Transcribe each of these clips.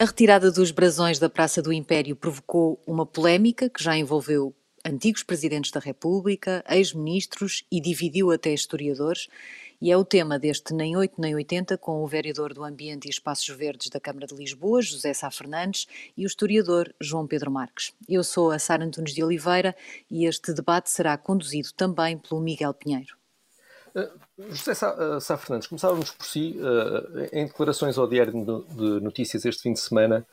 A retirada dos brasões da Praça do Império provocou uma polémica que já envolveu antigos presidentes da República, ex-ministros e dividiu até historiadores. E é o tema deste Nem 8 nem 80 com o vereador do Ambiente e Espaços Verdes da Câmara de Lisboa, José Sá Fernandes, e o historiador João Pedro Marques. Eu sou a Sara Antunes de Oliveira e este debate será conduzido também pelo Miguel Pinheiro. Uh, José Sá, uh, Sá, Fernandes, começávamos por si, uh, em declarações ao Diário de Notícias este fim de semana,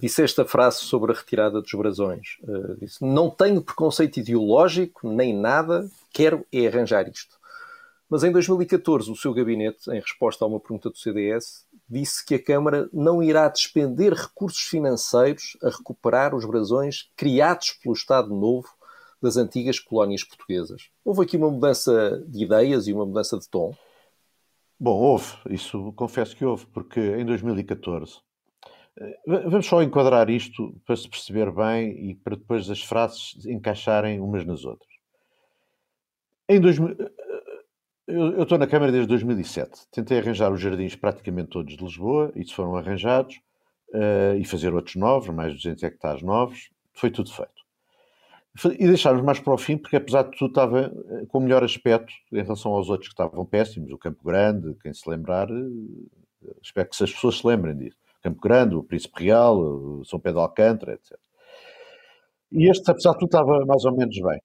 disseste a frase sobre a retirada dos brasões. disse, não tenho preconceito ideológico, nem nada, quero é arranjar isto. Mas em 2014, o seu gabinete, em resposta a uma pergunta do CDS, disse que a Câmara não irá despender recursos financeiros a recuperar os brasões criados pelo Estado Novo das antigas colónias portuguesas. Houve aqui uma mudança de ideias e uma mudança de tom? Bom, houve, isso confesso que houve, porque em 2014. Eh, vamos só enquadrar isto para se perceber bem e para depois as frases encaixarem umas nas outras. Em 2000, eh, eu, estou na Câmara desde 2007. Tentei arranjar os jardins praticamente todos de Lisboa, e foram arranjados, uh, e fazer outros novos, mais de 200 hectares novos. Foi tudo feito. E deixámos mais para o fim, porque apesar de tudo estava eh, com o melhor aspecto em relação aos outros que estavam péssimos, o Campo Grande, quem se lembrar, eh, espero que as pessoas se lembrem disso. Campo Grande, o Príncipe Real, o São Pedro Alcântara, etc. E este, apesar de tudo, estava mais ou menos bem.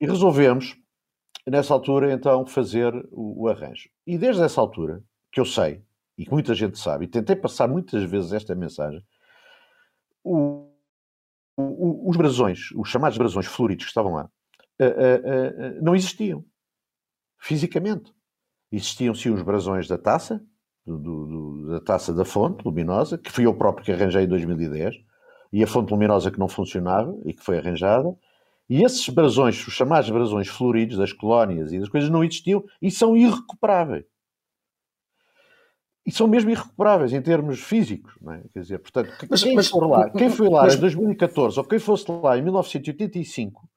E resolvemos, nessa altura, então, fazer o, o arranjo. E desde essa altura, que eu sei, e que muita gente sabe, e tentei passar muitas vezes esta mensagem, o, os brasões, os chamados brasões floridos que estavam lá, uh, não existiam fisicamente. Existiam sim os brasões da taça, do, do, da taça da fonte luminosa, que fui eu próprio que arranjei em 2010, e a fonte luminosa que não funcionava e que foi arranjada. E esses brasões, os chamados brasões floridos das colónias e das coisas, não existiam e são irrecuperáveis e são mesmo irrecuperáveis em termos físicos, não é? Quer dizer, portanto, mas, quem, mas, for lá, quem foi lá mas, em 2014 ou quem fosse lá em 1985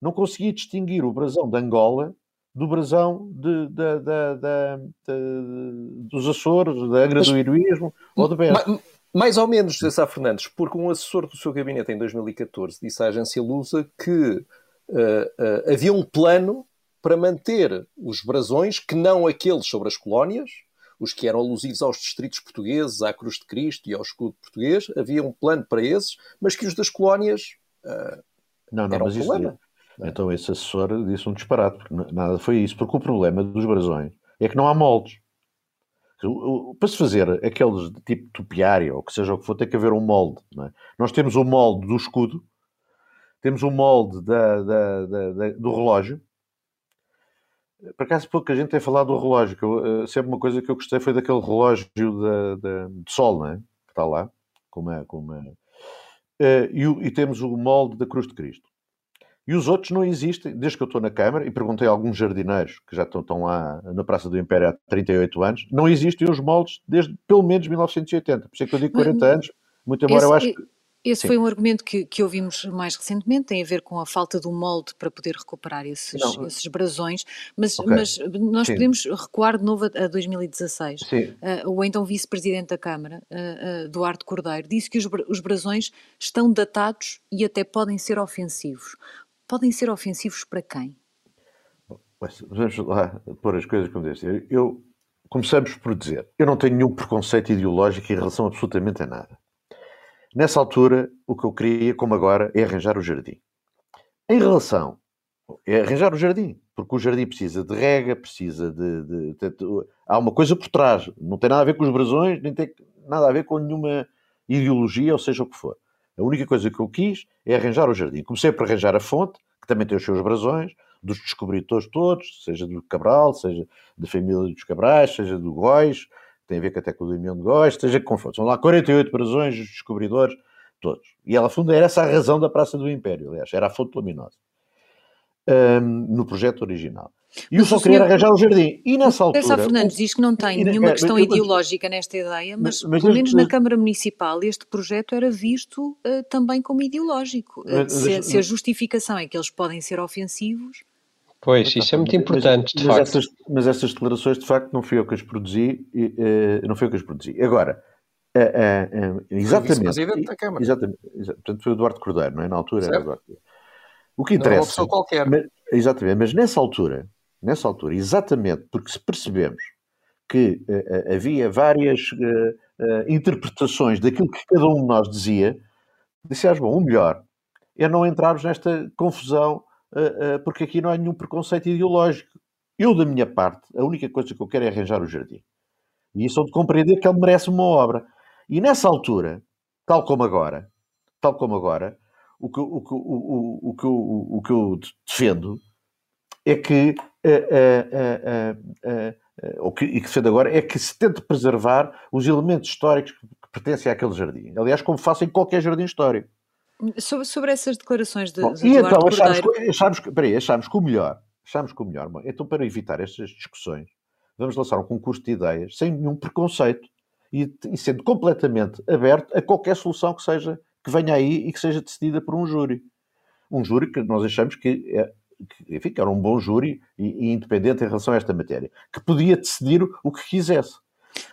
não conseguia distinguir o brasão de Angola do brasão de, de, de, dos Açores, da Angra do Heroísmo ou do Bento. Mais ou menos, José Sá Fernandes, porque um assessor do seu gabinete em 2014 disse à agência Lusa que uh, uh, havia um plano para manter os brasões, que não aqueles sobre as colónias, os que eram alusivos aos distritos portugueses, à Cruz de Cristo e ao escudo português, havia um plano para esses, mas que os das colónias uh, não, não, mas um isso, então esse assessor disse um disparate, porque nada foi isso, porque o problema dos brasões é que não há moldes. Para se fazer aqueles de tipo topiário, ou que seja o que for, tem que haver um molde. É? Nós temos o molde do escudo, temos o molde da, da, da, do relógio, por acaso pouca gente tem falado do relógio, que eu, uh, sempre uma coisa que eu gostei foi daquele relógio da, da, de sol, não é? Que está lá, como é, como é. Uh, e, e, temos o molde da Cruz de Cristo. E os outros não existem, desde que eu estou na Câmara, e perguntei a alguns jardineiros que já estão, estão lá na Praça do Império há 38 anos, não existem os moldes desde pelo menos 1980. Por isso é que eu digo 40 anos, muito embora Esse, eu acho que esse Sim. foi um argumento que, que, ouvimos mais recentemente, tem a ver com a falta do molde para poder recuperar esses, esses brasões, mas, okay. mas nós Sim. podemos recuar de novo a, a 2016. Uh, o então vice-presidente da Câmara, uh, uh, Duarte Cordeiro, disse que os, os brasões estão datados e até podem ser ofensivos. Podem ser ofensivos para quem? Vamos lá pôr as coisas como deve Eu, começamos por dizer, eu não tenho nenhum preconceito ideológico em relação absolutamente a nada. Nessa altura, o que eu queria, como agora, é arranjar o jardim. Em relação, é arranjar o jardim, porque o jardim precisa de rega, precisa de, de, de, de, Há uma coisa por trás, não tem nada a ver com os brasões, nem tem nada a ver com nenhuma ideologia, ou seja o que for. A única coisa que eu quis é arranjar o jardim. Comecei por arranjar a fonte, que também tem os seus brasões, dos descobridores todos, seja do Cabral, seja da família dos Cabrais, seja do Góis, tem a ver com até com o Damião de Góis, esteja com São lá 48 brasões dos descobridores, todos. E ela, fundo, era essa a razão da Praça do Império, aliás, era a fonte luminosa. Um, no projeto original. E eu só queria arranjar o jardim. E nessa altura. Sá Fernandes diz que não tem nenhuma questão ideológica nesta ideia, mas, mas pelo menos na Câmara Municipal este projeto era visto uh, também como ideológico. Mas, se, mas, se, a justificação é que eles podem ser ofensivos. Pois, isso é muito importante, mas, de facto. Essas, mas essas declarações, de facto, não fui eu que as produzi, uh, não foi eu que as produzi. Agora, Uh, uh, exatamente. Presidente da Câmara. Exatamente. Portanto, foi o Eduardo Cordeiro, não é? Na altura certo. era Eduardo O que interessa. Não é uma pessoa qualquer. Mas, exatamente, mas nessa altura, nessa altura, exatamente porque se percebemos que uh, havia várias interpretações daquilo que cada um de nós dizia, dissemos, bom, o melhor é não entrarmos nesta confusão, porque aqui não há nenhum preconceito ideológico. Eu, da minha parte, a única coisa que eu quero é arranjar o jardim. E isso é de compreender que ele merece uma obra. E nessa altura, tal como agora, tal como agora, o que, o, o, o, que, o, que eu defendo é que, uh, o que, e que defendo agora, é que se tente preservar os elementos históricos que pertencem àquele jardim. Aliás, como faço em qualquer jardim histórico. Sobre, sobre essas declarações de, Bom, de E então achámos, achámos, peraí, achámos que o melhor, achámos que o melhor, então para evitar estas discussões, vamos lançar um concurso de ideias sem nenhum preconceito e, e, sendo completamente aberto a qualquer solução que seja que venha aí e que seja decidida por um júri. Um júri que nós achamos que, é, que enfim, que era um bom júri e, e, independente em relação a esta matéria, que podia decidir o que quisesse.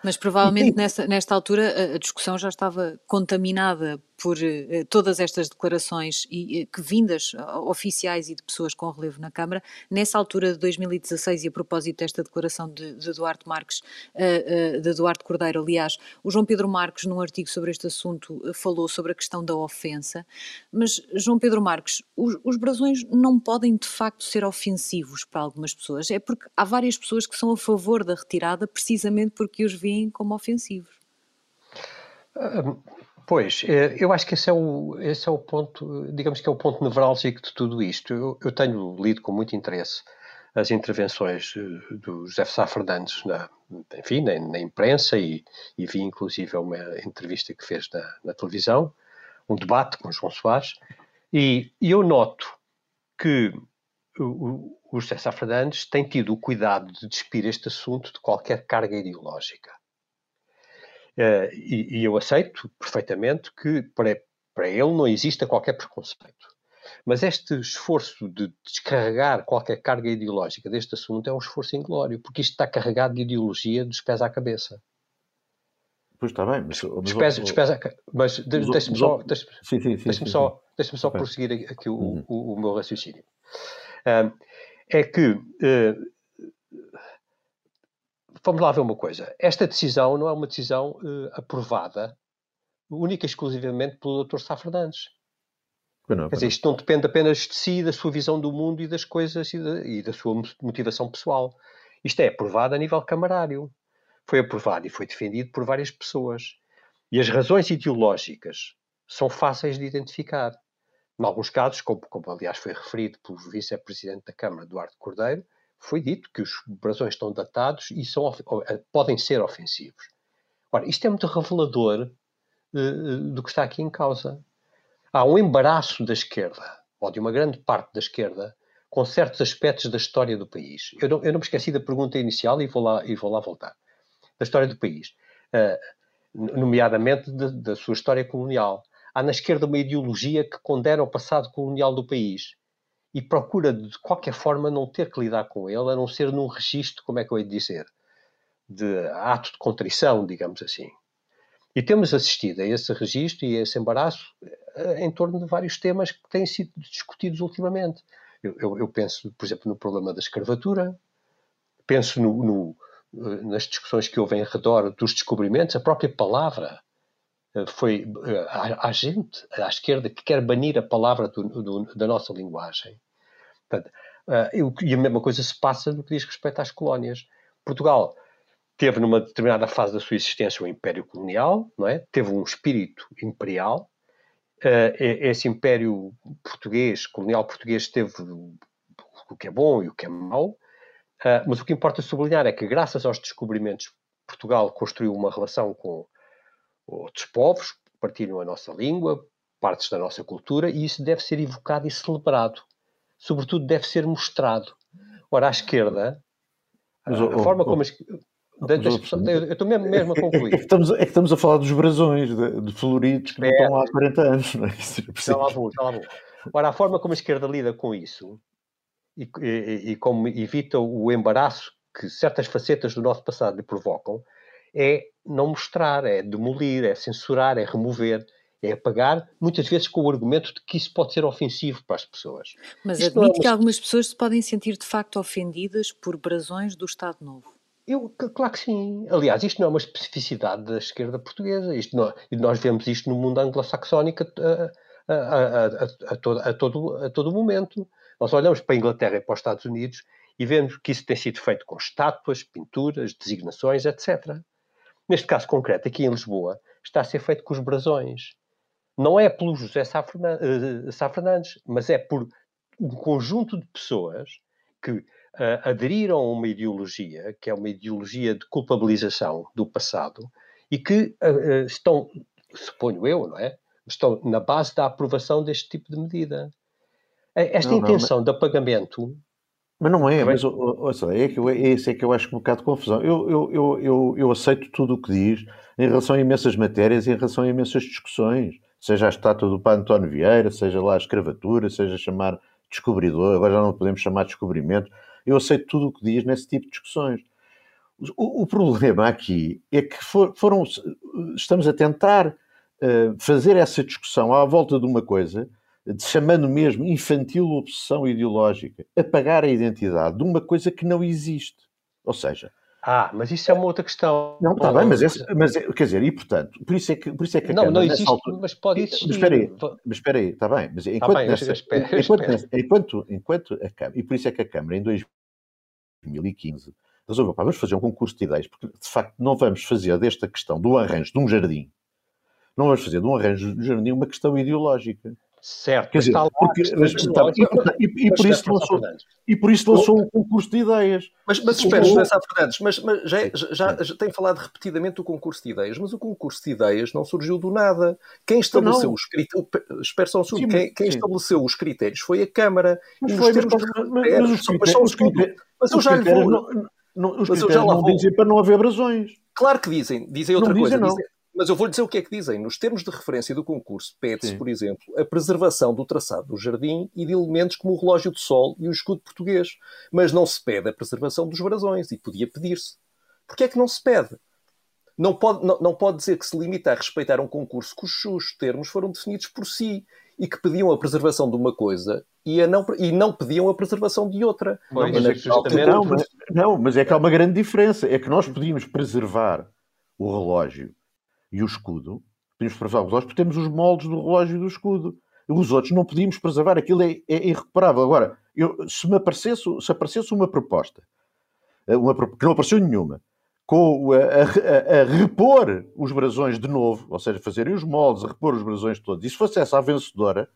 Mas provavelmente e, nessa, nesta altura a, a discussão já estava contaminada por eh, todas estas declarações e eh, que vindas oficiais e de pessoas com relevo na Câmara, nessa altura de 2016 e a propósito desta declaração de, de Marques, uh, de Cordeiro, aliás, o João Pedro Marques, num artigo sobre este assunto, falou sobre a questão da ofensa, mas João Pedro Marques, os, os brasões não podem de facto ser ofensivos para algumas pessoas, é porque há várias pessoas que são a favor da retirada precisamente porque os veem como ofensivos. Pois, eh, eu acho que esse é o, esse é o ponto, digamos que é o ponto nevrálgico de tudo isto. Eu, eu tenho lido com muito interesse as intervenções eh, do José Sá Fernandes na, enfim, na, na imprensa e, e, vi inclusive uma entrevista que fez na, na televisão, um debate com João Soares, e, e eu noto que o, o José Sá Fernandes tem tido o cuidado de despir este assunto de qualquer carga ideológica. Uh, e, e, eu aceito perfeitamente que para, para ele não exista qualquer preconceito. Mas este esforço de descarregar qualquer carga ideológica deste assunto é um esforço inglório, porque isto está carregado de ideologia dos pés à cabeça. Pois está bem, mas. Pés à, mas deixa-me só, deixa deixa só, deixa só prosseguir aqui o, uhum. o, o, meu raciocínio. É que uh, vamos lá ver uma coisa. Esta decisão não é uma decisão uh, aprovada única e exclusivamente pelo Dr. Sá Fernandes. Não, Quer dizer, isto não depende apenas de si, da sua visão do mundo e das coisas e da, e da sua motivação pessoal. Isto é aprovado a nível camarário. Foi aprovado e foi defendido por várias pessoas. E as razões ideológicas são fáceis de identificar. Em alguns casos, como, como aliás foi referido pelo vice-presidente da Câmara, Eduardo Cordeiro, foi dito que os brasões estão datados e são, eh, podem ser ofensivos. Ora, isto é muito revelador uh, do que está aqui em causa. Há um embaraço da esquerda, ou de uma grande parte da esquerda, com certos aspectos da história do país. Eu não, eu não me esqueci da pergunta inicial e vou lá, e vou lá voltar. Da história do país. Uh, nomeadamente da sua história colonial. Há na esquerda uma ideologia que condena o passado colonial do país e procura de qualquer forma não ter que lidar com ele, a não ser num registro, como é que eu ia dizer, de ato de contrição, digamos assim. E temos assistido a esse registro e a esse embaraço eh, em torno de vários temas que têm sido discutidos ultimamente. Eu, eu, eu penso, por exemplo, no problema da escravatura, penso no, no, eh, nas discussões que houve em redor dos descobrimentos, a própria palavra eh, foi a, gente, à esquerda, que quer banir a palavra do, do, da nossa linguagem. Portanto, uh, e a mesma coisa se passa no que diz respeito às colónias. Portugal teve numa determinada fase da sua existência o Império Colonial, não é? Teve um espírito imperial. Uh, esse Império português, colonial português, teve o que é bom e o que é mau. Uh, mas o que importa sublinhar é que, graças aos descobrimentos, Portugal construiu uma relação com outros povos, partilham a nossa língua, partes da nossa cultura, e isso deve ser evocado e celebrado sobretudo, deve ser mostrado. Ora, à esquerda, mas, a, oh, forma oh, como. As, oh, eu estou mesmo, mesmo a concluir. É que, estamos, é que estamos a falar dos brasões, de, de floridos que é, não estão lá há 40 anos. Não é? Está lá bom, está lá bom. Ora, a forma como a esquerda lida com isso e, e, e como evita o embaraço que certas facetas do nosso passado lhe provocam é não mostrar, é demolir, é censurar, é remover, é apagar, muitas vezes com o argumento de que isso pode ser ofensivo para as pessoas. Mas Isto admite é uma... que algumas pessoas se podem sentir de facto ofendidas por brasões do Estado Novo. Eu, claro que sim. Aliás, isto não é uma especificidade da esquerda portuguesa. Isto não, e nós vemos isto no mundo anglo-saxónico a, a, a, a, todo, a, todo, a todo momento. Nós olhamos para a Inglaterra e para os Estados Unidos e vemos que isso tem sido feito com estátuas, pinturas, designações, etc. Neste caso concreto, aqui em Lisboa, está a ser feito com os brasões. Não é pelo José Sá eh, Fernandes, mas é por um conjunto de pessoas que uh, aderiram a uma ideologia, que é uma ideologia de culpabilização do passado, e que uh, estão, suponho eu, não é? Estão na base da aprovação deste tipo de medida. Esta não, intenção não, mas... de apagamento mas não é, mas ouça, é que eu, é esse é que eu acho um bocado de confusão. Eu, eu, eu, eu, eu aceito tudo o que diz em relação a imensas matérias e em relação a imensas discussões, seja a estátua do Pai António Vieira, seja lá a escravatura, seja chamar descobridor, agora já não podemos chamar descobrimento. Eu aceito tudo o que diz nesse tipo de discussões. O, o problema aqui é que for, foram, estamos a tentar uh, fazer essa discussão à volta de uma coisa chamando mesmo infantil obsessão ideológica, apagar a identidade de uma coisa que não existe. Ou seja. Ah, mas isso é uma outra questão. Não, está bem, mas, esse, mas é, quer dizer, e portanto, por isso é que, por isso é que a não, Câmara, não existe, altura, mas pode existir. Mas espera aí, mas espera aí, está bem, mas enquanto, bem, nessa, espero, enquanto, enquanto, enquanto a Câmara, e por isso é que a Câmara em 2015 resolveu, pá, vamos fazer um concurso de ideias, porque de facto não vamos fazer desta questão do arranjo de um jardim, não vamos fazer de um arranjo de um jardim uma questão ideológica. Certo, Quer dizer, lá, porque, mas, está, e, e, e, por isso lançou, e por isso lançou um concurso de ideias. Mas, mas espera, José Sá Fernandes, mas, mas já, já, já, tem falado repetidamente do concurso de ideias, mas o concurso de ideias não surgiu do nada. Quem estabeleceu os critérios, espera só um segundo, quem, quem estabeleceu os critérios foi a Câmara. Mas, foi, mas, mas, os critérios, mas eu já lhe vou... Não, não, os critérios não dizem para não haver brasões. Claro que dizem, dizem outra coisa. Dizem, mas eu vou lhe dizer o que é que dizem. Nos termos de referência do concurso, pede-se, por exemplo, a preservação do traçado do jardim e de elementos como o relógio de sol e o escudo português. Mas não se pede a preservação dos brasões e podia pedir-se. Porquê é que não se pede? Não pode, não, não pode dizer que se limita a respeitar um concurso cujos termos foram definidos por si e que pediam a preservação de uma coisa e, a não, e não pediam a preservação de outra. Pois, não, mas, é não, mas, não, mas é que há uma grande diferença. É que nós podíamos preservar o relógio e o escudo, podíamos preservar o relógio porque temos os moldes do relógio e do escudo. Os outros não podíamos preservar, aquilo é, é irrecuperável. Agora, eu, se me aparecesse, se aparecesse uma proposta, eh, uma, que não apareceu nenhuma, com a, a, a, repor os brasões de novo, ou seja, fazerem os moldes, a repor os brasões todos, e se fosse essa a vencedora,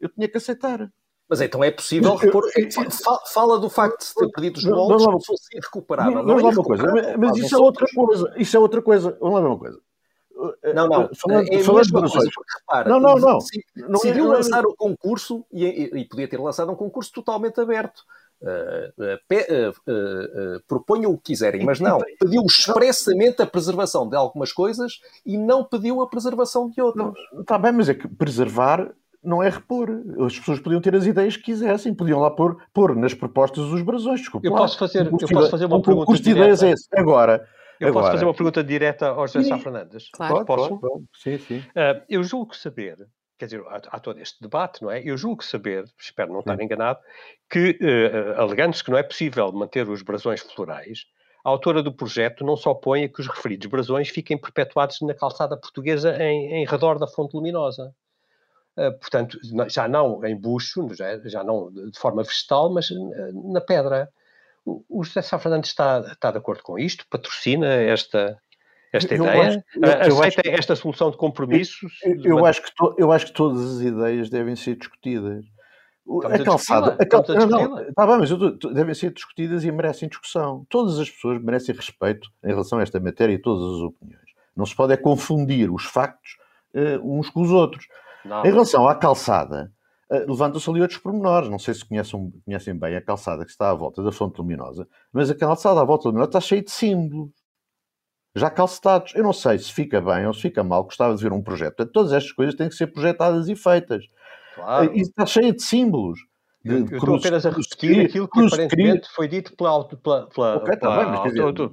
eu tinha que aceitar. Mas então é possível repor. Fala do facto de se ter perdido os moldes, não, não, fosse irrecuperável. Não, não, não é uma coisa, mas isso é outra coisa. Isso é outra coisa. Vamos lá ver uma coisa. Não, não. Falando, é falando de coisa, repara, não, não, não. Decidiu é, lançar o concurso e, e, e, podia ter lançado um concurso totalmente aberto. Uh, uh, uh, proponham o que quiserem, mas não. Pediu expressamente a preservação de algumas coisas e não pediu a preservação de outras. Está bem, mas é que preservar não é repor. As pessoas podiam ter as ideias que quisessem, podiam lá pôr, pôr nas propostas os brasões. Desculpa, eu, posso fazer, eu posso fazer uma pergunta. O custo de ideias é esse. Agora, eu Agora, posso fazer uma pergunta direta ao José Sá Fernandes? Claro. Posso? Pode, sim, sim. Uh, eu julgo saber, quer dizer, há, há, todo este debate, não é? Eu julgo saber, espero não estar enganado, que, uh, alegando-se que não é possível manter os brasões florais, a autora do projeto não se opõe a que os referidos brasões fiquem perpetuados na calçada portuguesa em, em redor da fonte luminosa. Uh, portanto, já não em bucho, já, já não de forma vegetal, mas na pedra. O José Sá Fernandes está, está de acordo com isto? Patrocina esta, esta eu ideia? Eu, Aceita acho, esta solução de compromissos? Eu, eu acho que to, eu acho que todas as ideias devem ser discutidas. Estamos a calçada. A cal... não, não, está bem, mas devem ser discutidas e merecem discussão. Todas as pessoas merecem respeito em relação a esta matéria e todas as opiniões. Não se pode é confundir os factos uh, uns com os outros. Não. Em relação à calçada, uh, levantam-se ali outros pormenores. Não sei se conhecem, conhecem bem a calçada que está à volta da fonte luminosa, mas a calçada à volta da luminosa está cheia de símbolos. Já calcetados. Eu não sei se fica bem ou se fica mal. Gostava de ver um projeto. Portanto, todas estas coisas têm que ser projetadas e feitas. Claro. E está cheia de símbolos. De eu, eu estou apenas a repetir aquilo que aparentemente foi dito pela... pela, pela, ok, está bem, mas quer dizer,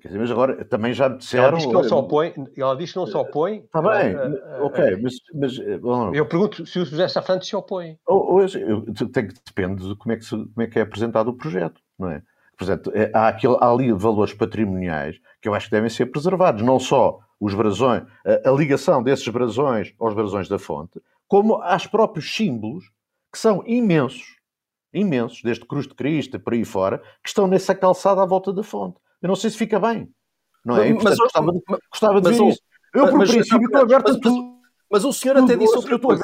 Dizer, mas agora também já me disseram. Ela diz que não se opõe. Ela diz que não se opõe. Está bem, uh, uh, ok, mas. mas bom, eu pergunto se o José Safrante se opõe. Ou, ou, eu, que depende de como é que, se, como é que é apresentado o projeto, não é? Portanto, é, há, aquele, há ali valores patrimoniais que eu acho que devem ser preservados, não só os brasões, a, ligação desses brasões aos brasões da fonte, como aos próprios símbolos, que são imensos, imensos, desde Cruz de Cristo por aí fora, que estão nessa calçada à volta da fonte. Eu não sei se fica bem. Não é? E, portanto, mas, gostava, de, gostava de ver isso. Eu, por princípio, estou aberto a tudo. Mas o senhor até disse outra coisa.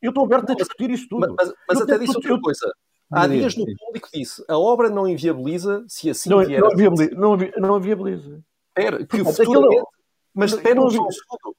Eu estou aberto a discutir isso tudo. Mas, mas até disse outra coisa. Há dias no público disse a obra não inviabiliza se assim não, vier. Não, viabiliza, não, não viabiliza. Espera, que futuramente... Mas espera um segundo,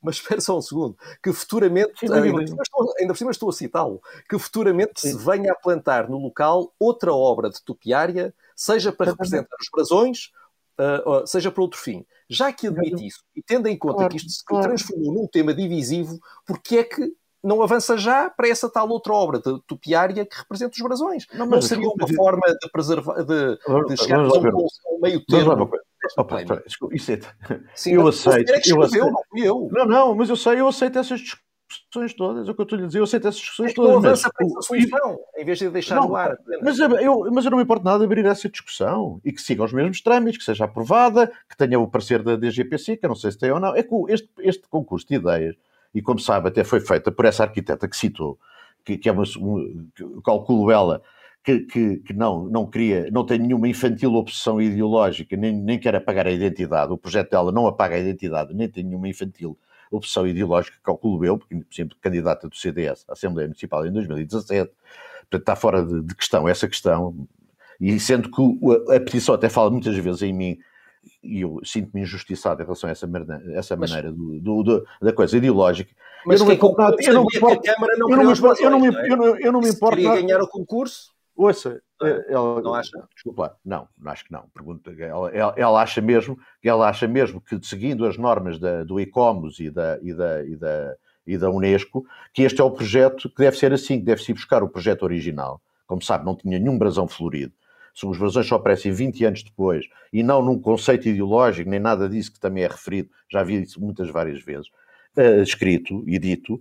mas espera só um segundo, que futuramente, Sim, ainda, por cima estou, ainda por cima estou a citá-lo, que futuramente Sim. se venha a plantar no local outra obra de topiária, seja para representar os brasões, uh, seja para outro fim. Já que admite isso, e tendo em conta claro, que isto se transformou num tema divisivo, porque é que não avança já para essa tal outra obra de topiária que representa os brasões? Não, não seria uma forma de preservar, de, de a um, meio termo? Opa, desculpa, isso é... Sim, eu aceito. É eu aceito. Não, eu. não, não, mas eu sei, eu aceito essas discussões todas, é o que eu estou a dizer, eu aceito essas discussões é todas. Essa solução, em vez de deixar não, no ar. Mas eu, mas eu não me importo nada de abrir essa discussão e que siga os mesmos trâmites, que seja aprovada, que tenha o parecer da DGPC, que eu não sei se tem ou não. É que este, este concurso de ideias, e como sabe, até foi feita por essa arquiteta que citou, que, que é uma, um, calculo ela, que, que, que, não, não queria, não tem nenhuma infantil obsessão ideológica, nem, nem quer apagar a identidade, o projeto dela não apaga a identidade, nem tem nenhuma infantil opção ideológica, calculo eu, porque, por exemplo, candidata do CDS à Assembleia Municipal em 2017, portanto está fora de, de questão essa questão, e sendo que a, a petição até fala muitas vezes em mim, e eu sinto-me injustiçado em relação a essa, essa maneira do, do, do, da coisa ideológica. Mas eu não me importo. Eu não me importo. Eu não me importo. Eu não me importo. Queria ganhar o concurso? Ouça, é, ela, não acha? Desculpa, não, não acho que não. Pergunta, ela, ela, ela, acha mesmo que ela acha mesmo que seguindo as normas da, do ICOMOS e da, e, da, e, da, e da Unesco, que este é o projeto que deve ser assim, que deve-se buscar o projeto original. Como sabe, não tinha nenhum brasão florido. Os brasões só aparecem 20 anos depois e não num conceito ideológico, nem nada disso que também é referido, já vi isso muitas várias vezes, uh, escrito e dito, eh,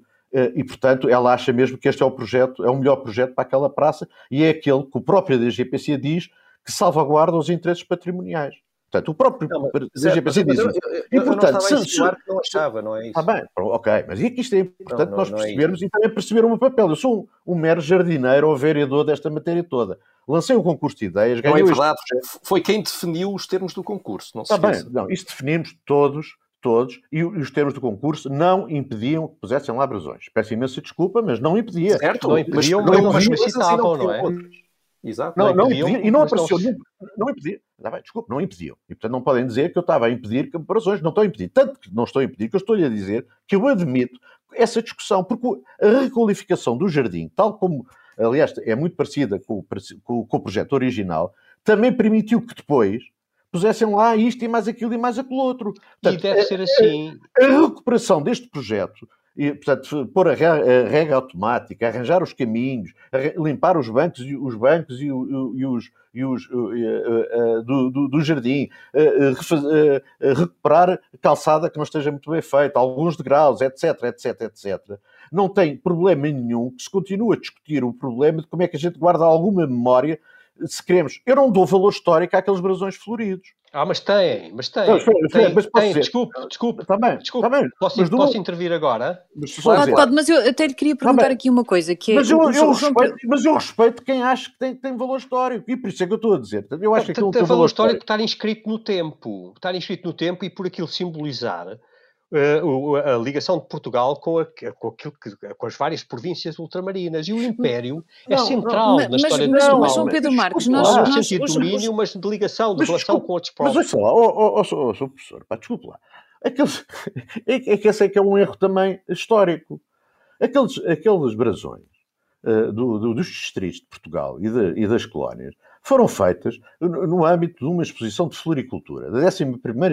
e, portanto, ela acha mesmo que este é o projeto, é o melhor projeto para aquela praça e é aquele que o próprio DGPC diz que salvaguarda os interesses patrimoniais. Portanto, o próprio não, DGPC diz isso. E, portanto, se, se, que não achava, não é isso? Está bem, ok, mas e aqui isto é importante não, nós é percebermos é e também perceber o meu papel. Eu sou um, um, mero jardineiro ou vereador desta matéria toda. Lancei um concurso de ideias, ganhei Não é verdade, este... foi quem definiu os termos do concurso, não se Está bem, não, isso definimos todos todos, e os termos do concurso não impediam que pusessem lá brasões. Peço imensa desculpa, mas não impedia. Certo, não impediam, mas, não, mas, mas citavam, não é? Exato. Não, não, impediam, impedia, e não apareceu nenhum. Não impedia. Não, bem, desculpa, não impediam. E portanto não podem dizer que eu estava a impedir que brasões. Não estou a impedir. Tanto que não estou a impedir que eu estou-lhe a dizer que eu admito essa discussão, porque a requalificação do jardim, tal como, aliás, é muito parecida com o, com o projeto original, também permitiu que depois pusessem lá isto e mais aquilo e mais aquilo outro. Portanto, e deve ser assim. A, a, recuperação deste projeto, e, portanto, pôr a, a rega automática, arranjar os caminhos, limpar os bancos e os bancos e, os, e os uh, uh, uh, do, do, do, jardim, recuperar calçada que não esteja muito bem feita, alguns degraus, etc, etc, etc. Não tem problema nenhum que se continue a discutir o problema de como é que a gente guarda alguma memória se queremos. Eu não dou valor histórico àqueles brasões floridos. Ah, mas tem, mas tem. Não, espera, tem, mas tem. Desculpe, desculpe. Está bem, desculpe. Tá bem. Posso, mas posso intervir agora? Mas, pode, pode, mas eu até lhe queria perguntar tá aqui uma coisa. Que é, mas, eu, eu respeito, mas eu respeito quem acha que tem, tem valor histórico. E por isso é que eu estou a dizer. Eu acho que tem, tem valor histórico, histórico estar inscrito no tempo. Estar inscrito no tempo e por aquilo simbolizar uh, a ligação de Portugal com, a, com, aquilo que, com as várias províncias ultramarinas. E o Império é não, é central não, na mas, história mas, de Portugal. Mas, João Pedro Marcos, nós... Não no sentido de domínio, mas de ligação, de relação com outros povos. Mas olha lá, oh, oh, oh, oh, professor, pá, desculpe lá. Aqueles, é, é que esse é que é um erro também histórico. Aqueles, aqueles brasões uh, do, do, dos distritos de Portugal e, de, e das colónias foram feitas no âmbito de uma exposição de floricultura, da 11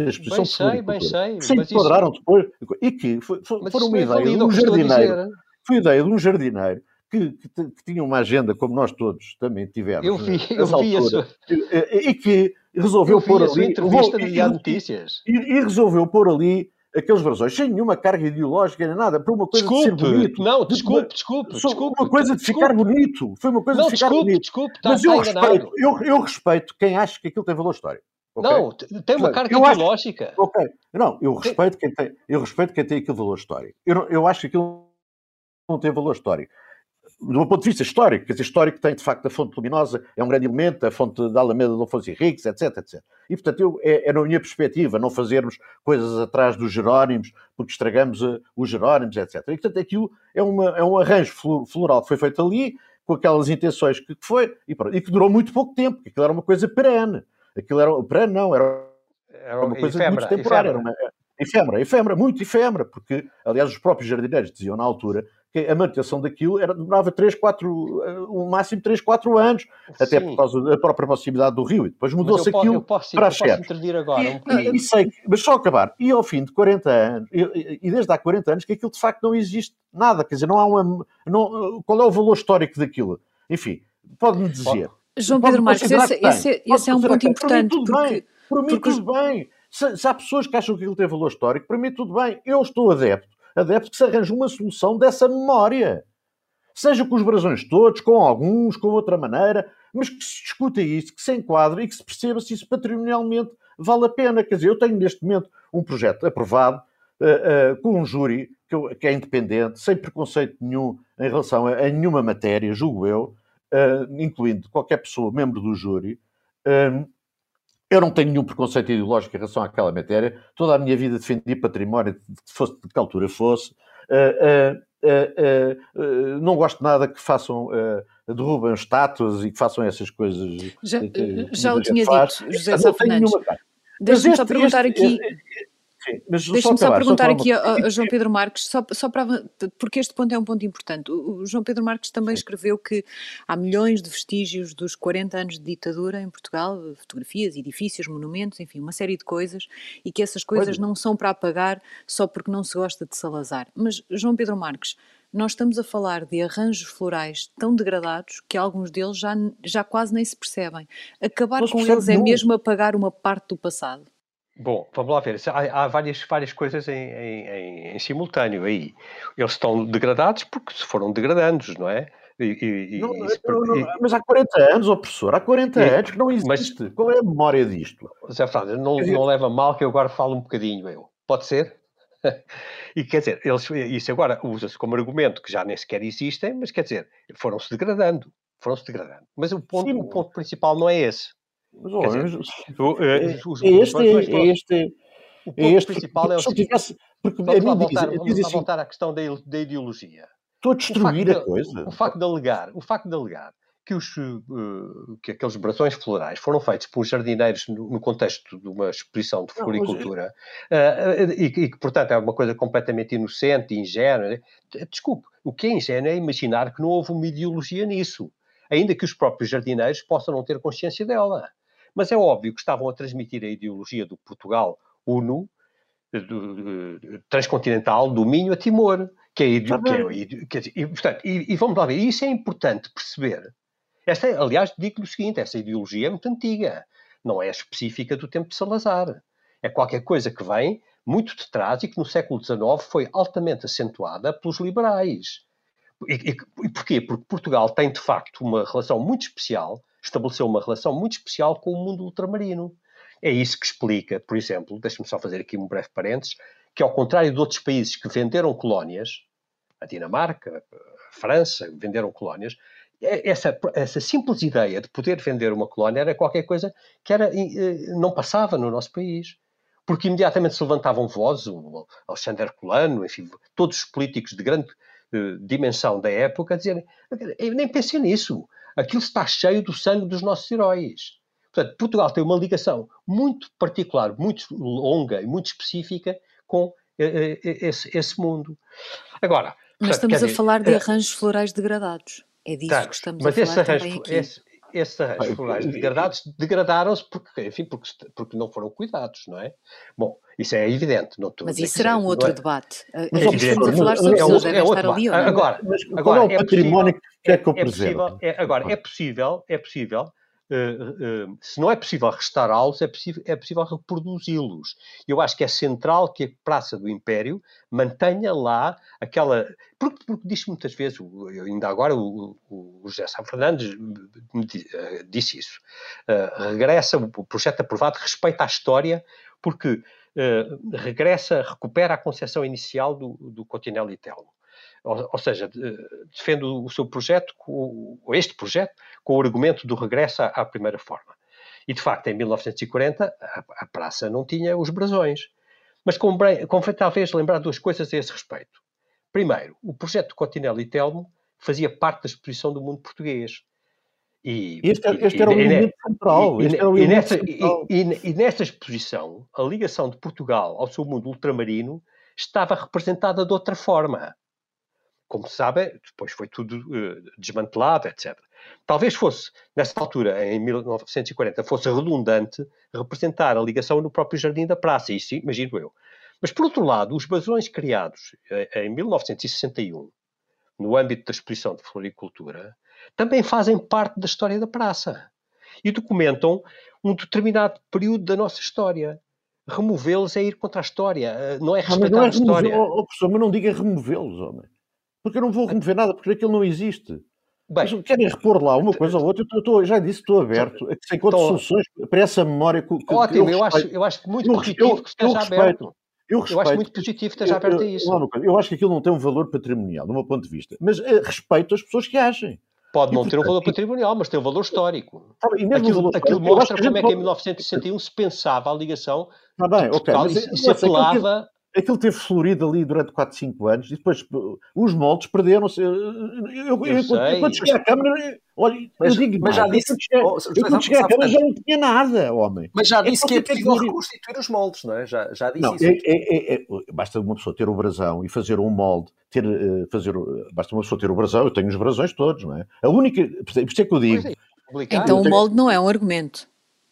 exposição bem de sei, floricultura. Bem sei, que se enquadraram isso... depois, e que foi, foi, foram uma ideia de um jardineiro, foi a ideia de um jardineiro que, que, que, tinha uma agenda, como nós todos também tivemos. Eu vi, eu vi altura, e, e, que resolveu pôr ali. Entrevista e, notícias. E, e, resolveu pôr ali aqueles brasões sem nenhuma carga ideológica nem nada, por uma coisa desculpe, de ser bonito. Não, desculpe, desculpe. desculpe uma coisa de desculpe. ficar bonito. Foi uma coisa não, de ficar desculpe, bonito. Desculpe, está, Mas eu respeito, eu, eu, respeito quem acha que aquilo tem valor histórico. Okay? Não, tem uma carga eu ideológica. Acho, ok, não, eu respeito, quem tem, eu respeito quem tem aquele valor histórico. Eu, eu acho que aquilo não tem valor histórico do ponto de vista histórico, quer dizer, histórico tem de facto a fonte luminosa, é um grande elemento, a fonte da Alameda de Afonso Henriques, etc, etc. E portanto, eu, é, é na minha perspectiva não fazermos coisas atrás dos Jerónimos, porque estragamos uh, os Jerónimos, etc. E portanto, aquilo é, uma, é um arranjo floral que foi feito ali, com aquelas intenções que foi, e, pronto, e que durou muito pouco tempo, porque aquilo era uma coisa perene. Aquilo era, perene não, era, era uma coisa efêmera, muito temporária, efêmera. Era uma, efêmera, efêmera, muito efêmera, porque, aliás, os próprios jardineiros diziam na altura que a manutenção daquilo era, demorava 3, 4, o um máximo 3, 4 anos, Sim. até por causa da própria proximidade do rio. E depois mudou-se aquilo eu posso, para as chefe. agora e, um e, e sei, mas só acabar. E ao fim de 40 anos, e, e, desde há 40 anos, que aquilo de facto não existe nada. Quer dizer, não há uma. Não, qual é o valor histórico daquilo? Enfim, pode-me dizer. João Pedro Marques, esse, esse, esse é um ponto importante. Por mim, tudo porque, bem. Por mim, porque... tudo bem. Se, se, há pessoas que acham que aquilo tem valor histórico, para mim tudo bem. Eu estou adepto. Adepto que se arranje uma solução dessa memória seja com os brasões todos, com alguns, com outra maneira, mas que se discuta isso, que se enquadre e que se perceba se isso patrimonialmente vale a pena. Quer dizer, eu tenho neste momento um projeto aprovado uh, uh, com um júri que, eu, que, é independente, sem preconceito nenhum em relação a, a nenhuma matéria, julgo eu, uh, incluindo qualquer pessoa membro do júri. Eu não tenho nenhum preconceito ideológico em relação àquela matéria. Toda a minha vida defendi património, de, fosse, de que altura fosse. Uh, uh, uh, não gosto nada que façam, uh, derrubem estátuas e que façam essas coisas. Já, já o tinha faz. dito, José Sá Fernandes. Deixa-me só perguntar este, aqui. Deixa-me só, só, perguntar aqui ao, ao, João Pedro Marques, só, só para, porque este ponto é um ponto importante. O, o João Pedro Marques também Sim. escreveu que há milhões de vestígios dos 40 anos de ditadura em Portugal, fotografias, edifícios, monumentos, enfim, uma série de coisas, e que essas coisas não são para apagar só porque não se gosta de Salazar. Mas, João Pedro Marques, nós estamos a falar de arranjos florais tão degradados que alguns deles já, já quase nem se percebem. Acabar com eles é mesmo apagar uma parte do passado. Bom, vamos lá ver. Há, há várias, várias coisas em, em, em, simultâneo aí. Eles estão degradados porque se foram degradando, não é? E, e, não, não, não, mas há 40 anos, oh professor, há 40 anos que não existe. Mas, Qual é a memória disto? Zé Fernandes, não, não leva mal que eu agora falo um bocadinho, eu. Pode ser? e quer dizer, eles, isso agora usa-se como argumento que já nem sequer existem, mas quer dizer, foram-se degradando. Foram-se degradando. Mas o ponto, Sim, o ponto principal não é esse. Dizer, o, é, os, é este, é este. O ponto é este, principal é o seguinte. Tivesse, porque vamos lá voltar, diz, vamos diz assim, voltar à questão da, da ideologia. Estou a destruir a coisa. O facto de alegar, o facto de alegar que, os, uh, que aqueles brasões florais foram feitos por jardineiros no, contexto de uma exposição de floricultura uh, uh, e, e, que, portanto, é uma coisa completamente inocente e ingênua. Desculpe, o que é ingênuo é imaginar que não houve uma ideologia nisso, ainda que os próprios jardineiros possam não ter consciência dela. Mas é óbvio que estavam a transmitir a ideologia do Portugal Uno, do, do, transcontinental, do Minho a Timor. Que é, tá é, e, portanto, e, e, vamos lá ver, isso é importante perceber. Esta, aliás, digo-lhe o seguinte: essa ideologia é muito antiga, não é específica do tempo de Salazar. É qualquer coisa que vem muito de trás e que no século XIX foi altamente acentuada pelos liberais. E, e, e porquê? Porque Portugal tem, de facto, uma relação muito especial estabeleceu uma relação muito especial com o mundo ultramarino. É isso que explica, por exemplo, deixe-me só fazer aqui um breve parênteses, que ao contrário de outros países que venderam colónias, a Dinamarca, a França, venderam colónias, é, essa, essa simples ideia de poder vender uma colónia era qualquer coisa que era, eh, não passava no nosso país. Porque imediatamente se levantavam vozes, o Alexandre Herculano, enfim, todos os políticos de grande uh, dimensão da época, dizerem: nem pensei nisso aquilo está cheio do sangue dos nossos heróis. Portanto, Portugal tem uma ligação muito particular, muito longa e muito específica com eh, eh, esse, esse mundo. Agora, mas portanto, estamos a dizer, falar de eh, arranjos florais degradados. É disso tá, que estamos a falar também aqui. Esse, esses arranjos florais degradados degradaram-se porque, enfim, porque, porque não foram cuidados, não é? Bom, Isso é evidente. Não mas isso será um outro é... debate. Mas, é estamos a falar sobre é, eles devem estar ali ou não? Agora, agora, é o património possível, que é que eu é possível, é, Agora, é possível, é possível Uh, uh, se não é possível restaurá-los, é possível, é possível reproduzi-los. Eu acho que é central que a Praça do Império mantenha lá aquela. Porque, porque diz muitas vezes, ainda agora o, o, José Sá Fernandes uh, disse isso. regressa, o projeto aprovado respeita a história, porque regressa, recupera a concepção inicial do, do Cotinelli Telmo. Ou, seja, defende o seu projeto, ou este projeto, com o argumento do regresso à, primeira forma. E, de facto, em 1940, a, praça não tinha os brasões. Mas convém, talvez lembrar duas coisas a esse respeito. Primeiro, o projeto de Cotinelli e Telmo fazia parte da exposição do mundo português. E, este, este era o elemento central. E, nesta exposição, a ligação de Portugal ao seu mundo ultramarino estava representada de outra forma como se sabe, depois foi tudo uh, desmantelado, etc. Talvez fosse, nessa altura, em 1940, fosse redundante representar a ligação no próprio Jardim da Praça, isso imagino eu. Mas, por outro lado, os basões criados uh, em 1961, no âmbito da exposição de floricultura, também fazem parte da história da praça e documentam um determinado período da nossa história. Removê-los é ir contra a história, uh, não é respeitar não, não é a história. Remover, oh, professor, mas não diga removê-los, homem. Porque eu não vou remover nada, porque aquilo não existe. Bem, Mas querem repor lá uma coisa ou outra, eu estou, já disse, estou aberto a que se encontre então, soluções para essa memória. Que, que ótimo, eu, eu, acho, eu acho muito eu, positivo eu, que esteja aberto. Eu, respeito, eu acho muito positivo que esteja aberto a isso. Eu, eu acho que aquilo não tem um valor patrimonial, do meu ponto de vista. Mas eh, respeito as pessoas que agem. Pode não e, ter um valor patrimonial, mas tem um valor histórico. Bem, aquilo, valor, aquilo mostra como é que em 1961 se pensava a ligação tá bem, okay, mas, e se apelava aquilo teve florido ali durante 4, 5 anos e depois os moldes perderam-se. Eu, eu, eu, eu, quando cheguei à Câmara, olha, mas, eu digo, mas já disse, eu quando cheguei, à Câmara já não tinha nada, homem. Mas já é disse é que é possível reconstituir os moldes, não é? Já, já disse não, isso. É, é, é, basta uma pessoa ter o brasão e fazer um molde, ter, uh, fazer, basta uma pessoa ter o brasão, eu tenho os brasões todos, não é? A única, por isso é que eu digo. então o molde não é um argumento.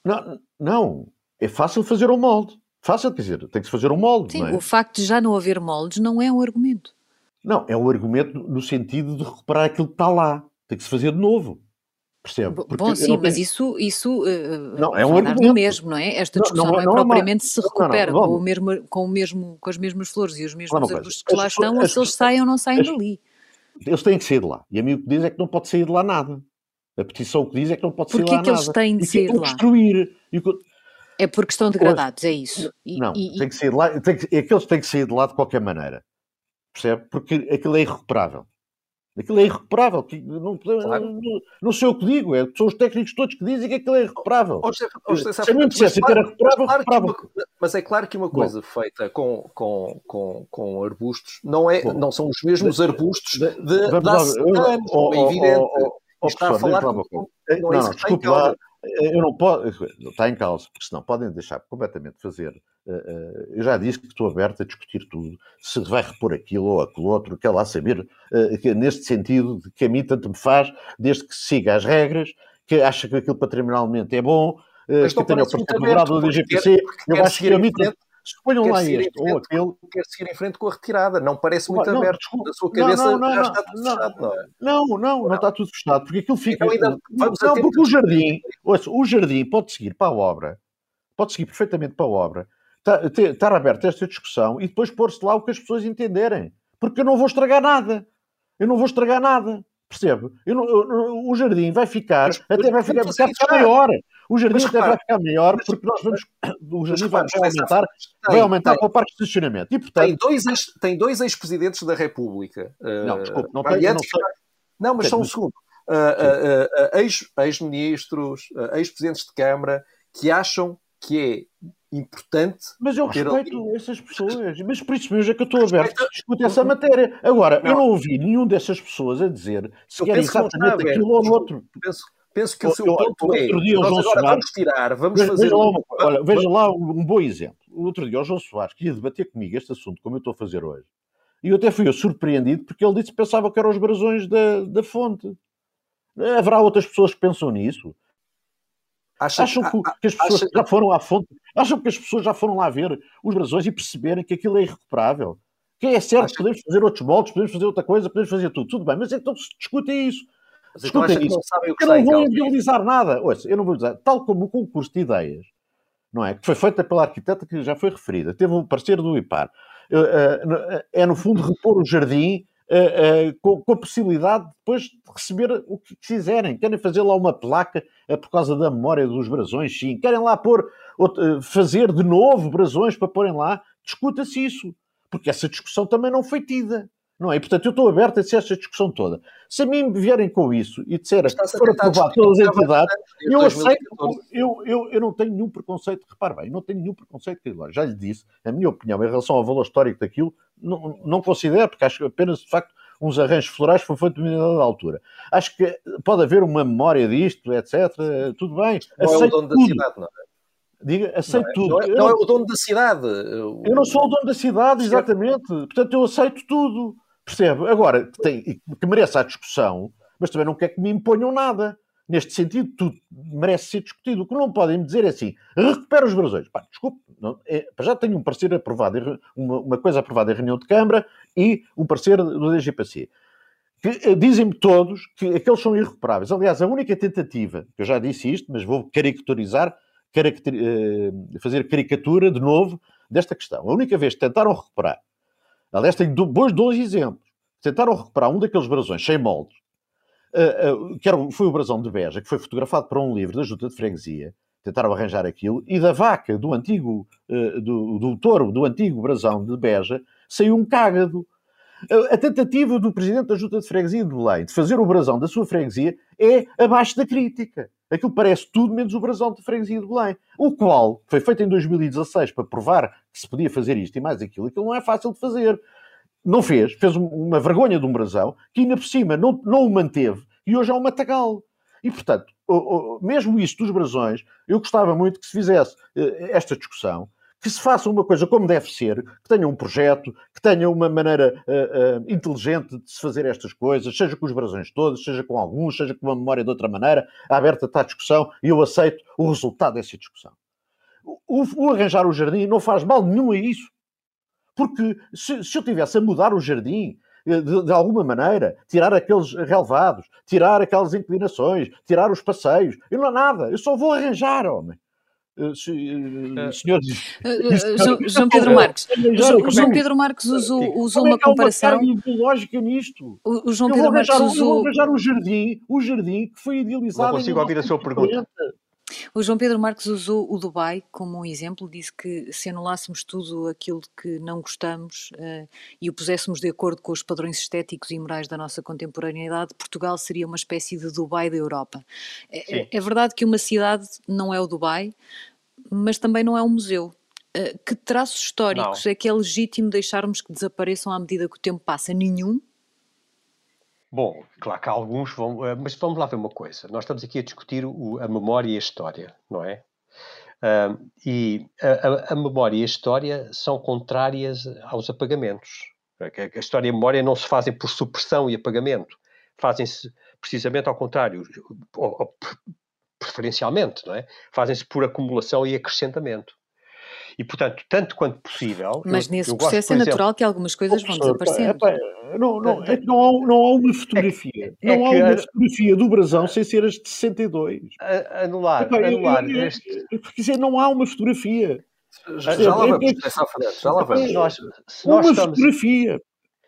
Não, não, é fácil fazer um molde. Fácil, quer dizer, tem que se fazer um molde. Sim, é? o facto de já não haver moldes não é um argumento. Não, é um argumento no sentido de recuperar aquilo que está lá. Tem que se fazer de novo. Percebe? Porque Bom, sim, mas isso, isso uh, não, é um argumento. mesmo, não é? Esta discussão não, não, é não, não propriamente se recupera com, o mesmo, com, o mesmo, com as mesmas flores e os mesmos arbustos que lá estão, ou se eles saem ou não saem as, dali. Eles têm que sair de lá. E a mim o que diz é que não pode sair de lá nada. A petição que diz é que não pode Porquê sair de lá nada. Porquê que eles têm de sair de lá? Construir. E, é porque estão degradados, é isso. E, não, e, tem que sair de lá, tem que, aqueles têm que sair de lá de qualquer maneira. Percebe? Porque aquilo é irrecuperável. Aquilo é irrecuperável. Não, claro. não, não sei o que digo, é, são os técnicos todos que dizem que aquilo é irrecuperável. Ou, ou, Se a mim dissesse que era recuperável, claro recuperável. Uma, mas é claro que uma coisa Bom. feita com, com, com, com arbustos não, é, não são os mesmos arbustos de, de, de, de há anos, é evidente. Está a falar não, não, não, desculpe lá, eu não posso, está em causa, porque senão podem deixar completamente fazer. Eh, eh, eu já disse que estou aberto a discutir tudo, se vai repor aquilo ou aquilo outro, quer lá saber, eh, neste sentido, de que a mim tanto me faz, desde que siga as regras, que acha que aquilo patrimonialmente é bom, que tenha o parceiro do DGPC, eu acho que a mim Escolham lá este ou aquele. Quer seguir em frente com a retirada, não parece muito não, aberto. Na sua cabeça não, não, já está tudo fechado, não é? Não, não, não, está tudo fechado, porque aquilo fica. Então, ainda, vamos não, porque o jardim, ouça, o jardim pode seguir para a obra, pode seguir perfeitamente para a obra, tá, estar aberto a esta discussão e depois pôr-se lá o que as pessoas entenderem. Porque eu não vou estragar nada. Eu não vou estragar nada. Percebe? Eu não, eu, o jardim vai ficar, mas, até vai ficar, ficar maior. O jardim até vai ficar maior porque nós vamos. O jardim vai, vai aumentar, vai aumentar tem, para o parque de estacionamento. E, portanto, tem dois, tem dois ex-presidentes da República. Não, desculpe, não tem. Não, não, mas só um segundo. Uh, uh, uh, ex, ex-ministros, ex-presidentes de Câmara que acham que é importante. Mas eu respeito ali... essas pessoas, mas por isso mesmo é que eu estou aberto a discutir essa matéria. Agora, não. eu não ouvi nenhum dessas pessoas a dizer se quer exatamente que aquilo ou no outro. Penso, penso que o seu eu, ponto é, outro dia, nós João agora Soares, vamos tirar, vamos veja, fazer... Veja lá, uma, olha, veja lá um bom exemplo. O outro dia o João Soares queria debater comigo este assunto, como eu estou a fazer hoje. E eu até fui surpreendido porque ele disse que pensava que eram os brasões da, da fonte. Haverá outras pessoas que pensam nisso? Acha, acham que, que, as pessoas acha... já foram à fonte, acham que as pessoas já foram lá ver os brasões e perceberem que aquilo é irrecuperável. Que é certo, acha... podemos fazer outros moldes, podemos fazer outra coisa, podemos fazer tudo, tudo bem, mas então se discute isso. Mas então discutem isso. Não sabem o que eu não vou idealizar nada. Ouça, eu não vou dizer, tal como o concurso de ideias, não é? Que foi feita pela arquiteta que já foi referida, teve um parceiro do IPAR. Eh, eh, é, no fundo, repor o jardim Uh, com, com, a possibilidade depois de receber o que quiserem. Querem fazer lá uma placa uh, por causa da memória dos brasões, sim. Querem lá pôr, fazer de novo brasões para porem lá. Discuta-se isso. Porque essa discussão também não foi tida. Não é? E, portanto, eu estou aberto a essa discussão toda. Se a mim vierem com isso e disserem que for aprovado pelas entidades, eu aceito, eu, eu, eu não tenho nenhum preconceito, repare bem, não tenho nenhum preconceito, já lhe disse, a minha opinião em relação ao valor histórico daquilo, não, não considero, porque acho que apenas, de facto, uns arranjos florais foi feito de uma altura. Acho que pode haver uma memória disto, etc. Tudo bem. Não aceito é o dono tudo. da cidade, não é? Diga, aceito não é, tudo. Não é, não é, o dono da cidade. Eu não sou o dono da cidade, exatamente. Portanto, eu aceito tudo. Percebe? Agora, que, tem, que merece a discussão, mas também não quer que me imponham nada. Neste sentido, tudo merece ser discutido. O que não podem me dizer é assim: recupera os brasões. Pá, desculpe, não, é, já tenho um parecer aprovado, uma, uma, coisa aprovada em reunião de Câmara e um parecer do DGPC. Eh, dizem-me todos que aqueles são irrecuperáveis. Aliás, a única tentativa, eu já disse isto, mas vou caricaturizar, caricatur, eh, fazer caricatura de novo desta questão. A única vez que tentaram recuperar Aliás, tenho dois, dois exemplos. Tentaram recuperar um daqueles brasões sem moldes, uh, uh, que era, foi o brasão de Beja, que foi fotografado para um livro da Junta de Freguesia. Tentaram arranjar aquilo, e da vaca do antigo, uh, do, do touro, do antigo brasão de Beja, saiu um cágado. A tentativa do presidente da Junta de Freguesia de Belém de fazer o brasão da sua freguesia é abaixo da crítica. Aquilo parece tudo menos o brasão de freguesia de Belém. O qual foi feito em 2016 para provar se podia fazer isto e mais aquilo. Aquilo não é fácil de fazer. Não fez, fez uma vergonha de um brasão que ainda por cima não, não o manteve e hoje é um matagal. E portanto, mesmo isto dos brasões, eu gostava muito que se fizesse eh, esta discussão que se faça uma coisa como deve ser, que tenha um projeto, que tenha uma maneira uh, uh, inteligente de se fazer estas coisas, seja com os brasões todos, seja com alguns, seja com uma memória de outra maneira, aberta está a discussão e eu aceito o resultado dessa discussão. O, o arranjar o jardim não faz mal nenhum a isso. Porque se, se eu tivesse a mudar o jardim, eh, de, de, alguma maneira, tirar aqueles relevados, tirar aquelas inclinações, tirar os passeios. Eu não há nada, eu só vou arranjar, homem. Eh, eh, senhores. João Pedro Marques. João Pedro Marques usou, usou uma comparação. ideológica nisto. O, João Pedro Marques usou. arranjar o jardim, o jardim que foi idealizado. Não consigo ouvir a sua pergunta. O João Pedro Marques usou o Dubai como um exemplo, disse que se anulássemos tudo aquilo que não gostamos uh, e o puséssemos de acordo com os padrões estéticos e morais da nossa contemporaneidade, Portugal seria uma espécie de Dubai da Europa. É, é, verdade que uma cidade não é o Dubai, mas também não é um museu. Uh, que traços históricos não. é que é legítimo deixarmos que desapareçam à medida que o tempo passa? Nenhum? Bom, claro que alguns vão. Eh, mas vamos lá ver uma coisa. Nós estamos aqui a discutir o, a memória e a história, não é? Uh, e a, a, memória e a história são contrárias aos apagamentos. A, história e a memória não se fazem por supressão e apagamento, fazem-se precisamente ao contrário, ou, ou, preferencialmente, não é? Fazem-se por acumulação e acrescentamento. E, portanto, tanto quanto possível. Mas eu, nesse eu processo gosto, é natural exemplo, que algumas coisas vão desaparecendo. É, é, não, não, é não, há, não há uma fotografia. É, não há uma a, fotografia do brasão sem ser as de 62. A, anular, Epá, anular. Eu, eu, este... Porque dizer, não há uma fotografia. Já, já lá vamos, já lá vamos. Nós, se nós uma estamos, fotografia.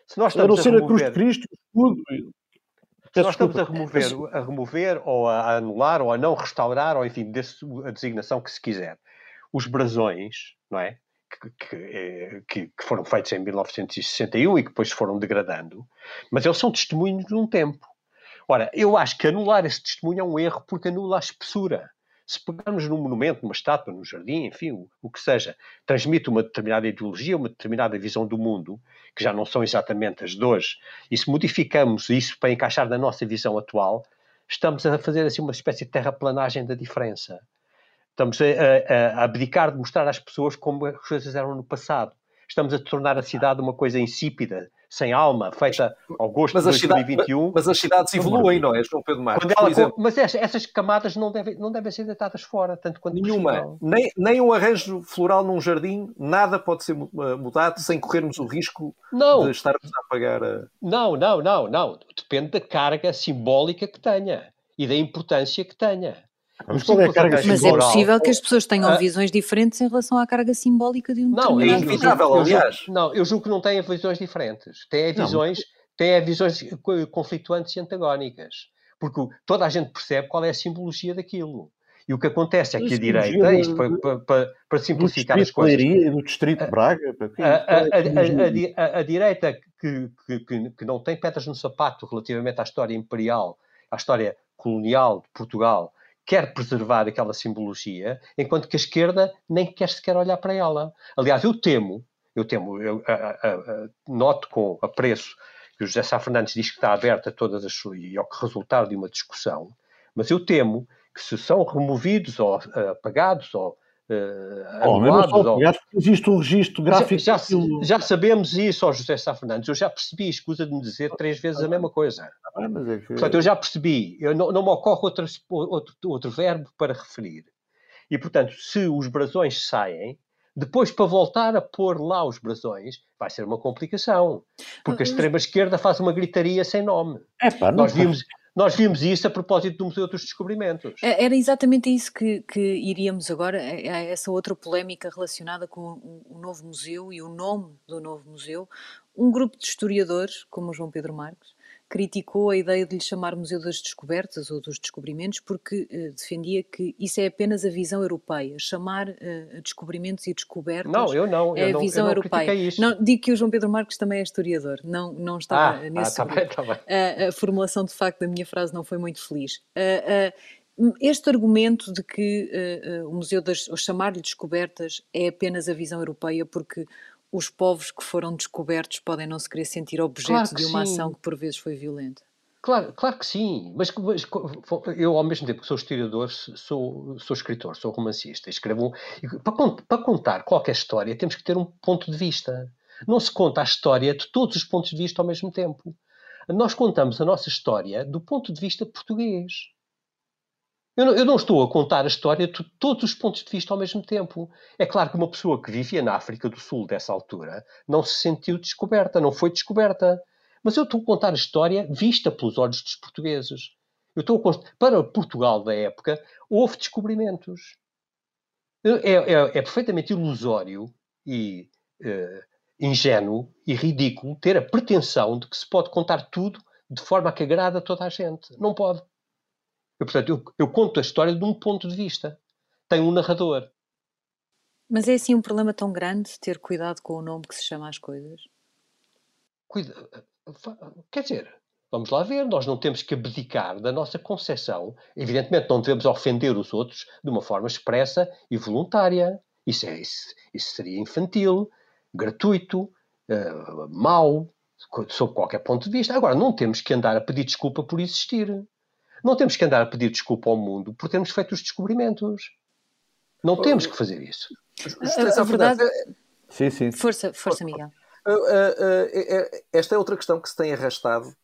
Se nós estamos a não ser a, cruz de Cristo, tudo. Se nós estamos a remover, a remover ou a anular ou a não restaurar, ou enfim, desse, a designação que se quiser, os brasões, não é? Que, eh, que, que, foram feitos em 1961 e que depois foram degradando, mas eles são testemunhos de um tempo. Ora, eu acho que anular esse testemunho é um erro porque anula a espessura. Se pegarmos num monumento, numa estátua, num jardim, enfim, o, o, que seja, transmite uma determinada ideologia, uma determinada visão do mundo, que já não são exatamente as de hoje, e se modificamos isso para encaixar na nossa visão atual, estamos a fazer assim uma espécie de terraplanagem da diferença. Estamos a, a, a, abdicar de mostrar às pessoas como as coisas eram no passado. Estamos a tornar a cidade uma coisa insípida, sem alma, feita ao gosto mas de 2021. Mas, as cidades evoluem, não é, João Pedro Marques? Ela, mas essas camadas não devem, não devem ser deitadas fora, tanto quanto Nenhuma. Nem, nem um arranjo floral num jardim, nada pode ser mudado sem corrermos o risco não. de estarmos a pagar a... Não, não, não, não. Depende da carga simbólica que tenha e da importância que tenha. Mas, é, mas é possível que as pessoas tenham ah. visões diferentes em relação à carga simbólica de um Não, é inevitável, aliás. Não, eu julgo que não têm visões diferentes. Têm visões, têm visões conflituantes e antagónicas. Porque toda a gente percebe qual é a simbologia daquilo. E o que acontece é que a direita, isto para, para, para simplificar as coisas. Leiria, do Distrito de Braga. A, a, a, a, direita que, que, que não tem pedras no sapato relativamente à história imperial, à história colonial de Portugal, quer preservar aquela simbologia, enquanto que a esquerda nem quer sequer olhar para ela. Aliás, eu temo, eu temo, eu a, a, a, noto com apreço que o José Sá Fernandes diz que está aberto a todas as e ao que resultar de uma discussão, mas eu temo que se são removidos ou uh, apagados ou uh, oh, anulados... Ou... Existe um registro gráfico... Já, já, já, sabemos isso, ó José Sá Fernandes, eu já percebi, escusa de me dizer três vezes a mesma coisa. Ah, é que... Portanto, eu já percebi, eu não, não me ocorre outro, outro, outro verbo para referir. E, portanto, se os brasões saem, depois, para voltar a pôr lá os brasões, vai ser uma complicação. Porque a extrema-esquerda faz uma gritaria sem nome. É pá, nós, vimos, nós vimos isso a propósito do Museu dos Descobrimentos. É, era exatamente isso que, que iríamos agora, a essa outra polémica relacionada com o novo museu e o nome do novo museu. Um grupo de historiadores, como o João Pedro Marques, criticou a ideia de lhe chamar Museu das Descobertas ou dos Descobrimentos porque uh, defendia que isso é apenas a visão europeia. Chamar uh, descobrimentos e descobertas não, eu não, é eu a visão não, europeia. Isso. Não, digo que o João Pedro Marques também é historiador, não, não estava ah, nesse. Ah, tá bem, tá bem. Uh, a formulação de facto da minha frase não foi muito feliz. este argumento de que o Museu das, ou chamar-lhe descobertas é apenas a visão europeia porque os povos que foram descobertos podem não se querer sentir objeto claro de uma sim. ação que por vezes foi violenta. Claro, claro que sim, mas, mas, eu ao mesmo tempo que sou historiador, sou, sou escritor, sou romancista, escrevo um, para, para contar qualquer história temos que ter um ponto de vista. Não se conta a história de todos os pontos de vista ao mesmo tempo. Nós contamos a nossa história do ponto de vista português. Eu não, eu não, estou a contar a história de todos os pontos de vista ao mesmo tempo. É claro que uma pessoa que vivia na África do Sul dessa altura não se sentiu descoberta, não foi descoberta. Mas eu estou a contar a história vista pelos olhos dos portugueses. Eu estou a Para Portugal da época, houve descobrimentos. É, é, é perfeitamente ilusório e uh, ingênuo e ridículo ter a pretensão de que se pode contar tudo de forma que agrada a toda a gente. Não pode. Eu, portanto, eu, eu conto a história de um ponto de vista. Tem um narrador. Mas é assim um problema tão grande ter cuidado com o nome que se chama às coisas? Cuida... Quer dizer, vamos lá ver, nós não temos que abdicar da nossa concepção. Evidentemente, não devemos ofender os outros de uma forma expressa e voluntária. Isso, é, isso, isso seria infantil, gratuito, uh, mau, sob qualquer ponto de vista. Agora, não temos que andar a pedir desculpa por existir. Não temos que andar a pedir desculpa ao mundo por termos feito os descobrimentos. Não oh, temos que fazer isso. A, a verdade... Sim, sim. Força, força, Miguel. Uh, esta é outra questão que se tem arrastado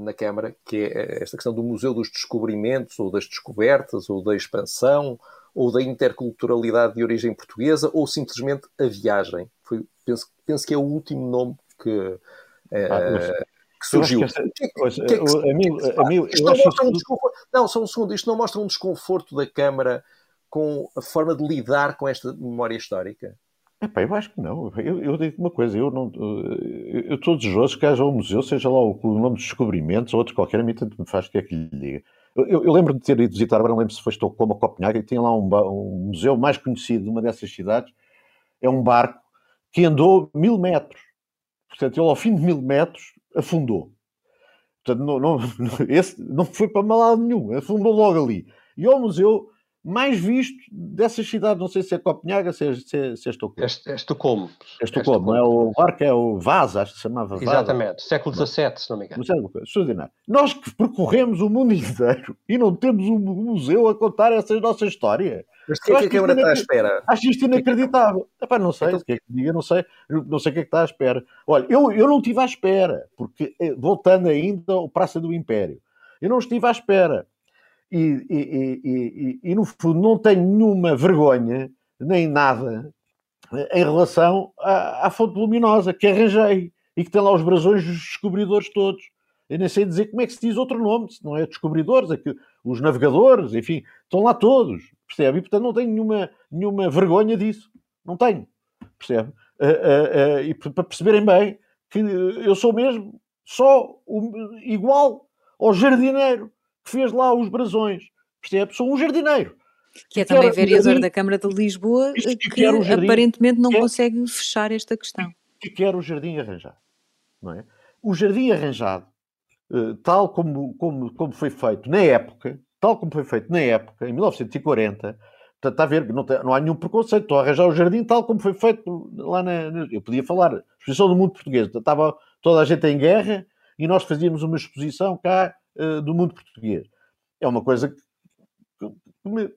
na Câmara, que é esta questão do Museu dos Descobrimentos, ou das descobertas, ou da expansão, ou da interculturalidade de origem portuguesa, ou simplesmente a viagem. Foi, penso, penso que é o último nome que, ah, que surgiu. Não, só um segundo. Isto não mostra um desconforto da Câmara com a forma de lidar com esta memória histórica? Epá, eu acho que não. Eu, eu digo uma coisa, eu não eu estou desejoso que haja um museu, seja lá o, o nome dos descobrimentos ou outro qualquer, a mim tanto me faz o que é que lhe diga. Eu, eu, lembro de ter ido visitar, agora não lembro se foi Estocolmo ou Copenhague, e tinha lá um, um, museu mais conhecido de uma dessas cidades, é um barco que andou mil metros. Portanto, ele ao fim de mil metros afundou. Portanto, não, não, esse não foi para lado nenhum, afundou logo ali. E ao museu mais visto dessas cidades, não sei se é Copenhaga, se é, se é, se é Estocolmo. É, é Estocolmo. É Estocolmo, é o barco é o Vasa, acho que se chamava Vasa. Exatamente, século XVII, se não me engano. Extraordinário. Nós que percorremos o mundo inteiro e não temos um museu a contar essa nossa história. Mas o que é que a Câmara está à espera? Acho isto inacreditável. Epá, não sei, então... o que é que diga, não sei, não sei o que é que está à espera. Olha, eu, eu não estive à espera, porque, eh, voltando ainda ao Praça do Império, eu não estive à espera. E, e, e, e, no fundo não tenho nenhuma vergonha, nem nada, em relação à, à fonte luminosa que arranjei e que tem lá os brasões dos descobridores todos. Eu nem sei dizer como é que se diz outro nome, se não é descobridores, é que os navegadores, enfim, estão lá todos, percebe? E portanto não tenho nenhuma, nenhuma vergonha disso. Não tenho, percebe? Uh, uh, uh, e para perceberem bem que eu sou mesmo só o, igual ao jardineiro que fez lá os brasões, percebe? Sou um jardineiro. Que é também vereador da Câmara de Lisboa, que, que aparentemente não consegue fechar esta questão. Que quer o jardim arranjado, não é? O jardim arranjado eh, tal como, como, como foi feito na época, tal como foi feito na época, em 1940, está a ver, não, não há nenhum preconceito, estou a arranjar o jardim tal como foi feito lá na. Eu podia falar, exposição do mundo português, estava toda a gente em guerra e nós fazíamos uma exposição cá uh, do mundo português. É uma coisa que, que me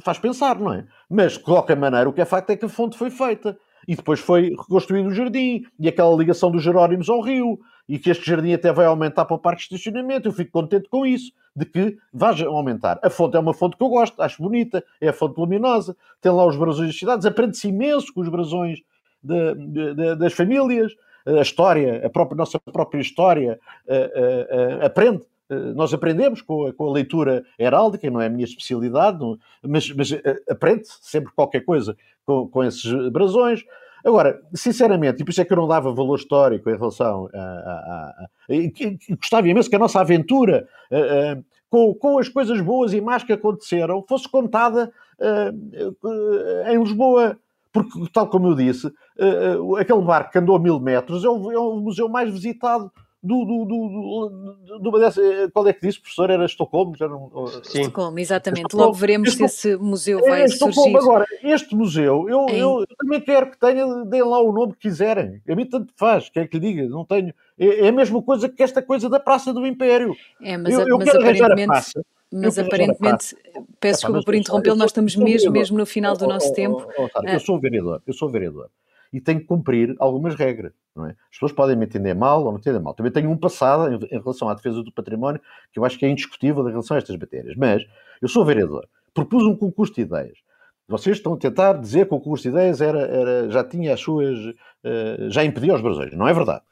faz pensar, não é? Mas, de qualquer maneira, o que é facto é que a fonte foi feita e depois foi reconstruído o jardim e aquela ligação dos Jerónimos ao rio e que este jardim até vai aumentar para o parque de estacionamento. Eu fico contente com isso, de que vai aumentar. A fonte é uma fonte que eu gosto, acho bonita, é a fonte luminosa, tem lá os brasões das cidades, aprende-se imenso com os brasões de, de, de, das famílias, a história, a própria, nossa própria história uh, uh, uh, aprende. Nós aprendemos com a, com a, leitura heráldica, não é a minha especialidade, não, mas, mas aprende sempre qualquer coisa com, com esses brasões. Agora, sinceramente, e por isso é que eu não dava valor histórico em relação a. a, a, a gostava imenso que a nossa aventura uh, uh, com, com as coisas boas e más que aconteceram fosse contada uh, em Lisboa. Porque, tal como eu disse, aquele barco que andou a mil metros é o, é o museu mais visitado do, do, do, do, dessa, qual é que disse, professor? Era Estocolmo? Já não, Sim. Estocolmo, exatamente. Estocolmo. Logo veremos se esse museu vai é surgir. Agora, este museu, eu, eu, eu, também quero que tenha, deem lá o nome que quiserem. A mim tanto faz, quer que lhe diga, não tenho. É, é, a mesma coisa que esta coisa da Praça do Império. É, mas, eu, eu mas aparentemente. Mas aparentemente, peço desculpa por interrompê-lo, nós estamos mesmo, mesmo no final do nosso tempo. Eu sou vereador, eu sou vereador e tenho que cumprir algumas regras. Não é? As pessoas podem me entender mal ou não entender mal. Também tenho um passado em, em, relação à defesa do património que eu acho que é indiscutível em relação a estas matérias. Mas eu sou vereador, propus um concurso de ideias. Vocês estão a tentar dizer que o concurso de ideias era, era já tinha as suas. Uh, já impedia os brasões. Não é verdade.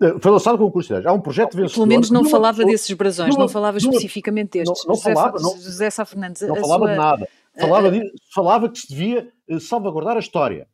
Uh, foi lançado o concurso de ideias. Há um projeto vencedor. Pelo menos não falava desses brasões, não, não falava especificamente destes. Não, José, falava, não, José Sá Fernandes. Não falava sua... de nada. Falava, de, falava que se devia eh, salvaguardar a história.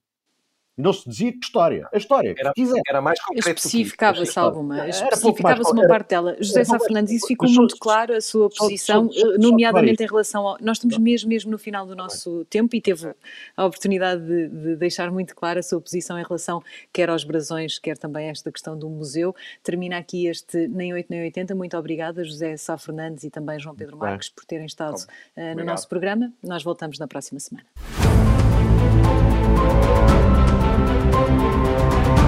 Não se dizia que história. A história. Era, era mais concreto. Especificava-se alguma. Especificava-se uma parte dela. José Sá Fernandes, isso ficou muito claro, a sua posição, eh, nomeadamente em relação ao. Nós estamos mesmo, mesmo no final do nosso tempo e teve a oportunidade de, de deixar muito clara a sua posição em relação quer aos brasões, quer também a esta questão do museu. Termina aqui este Nem 8 Nem 80. Muito obrigada, José Sá Fernandes e também João Pedro Marques, por terem estado uh, no nosso programa. Nós voltamos na próxima semana. You.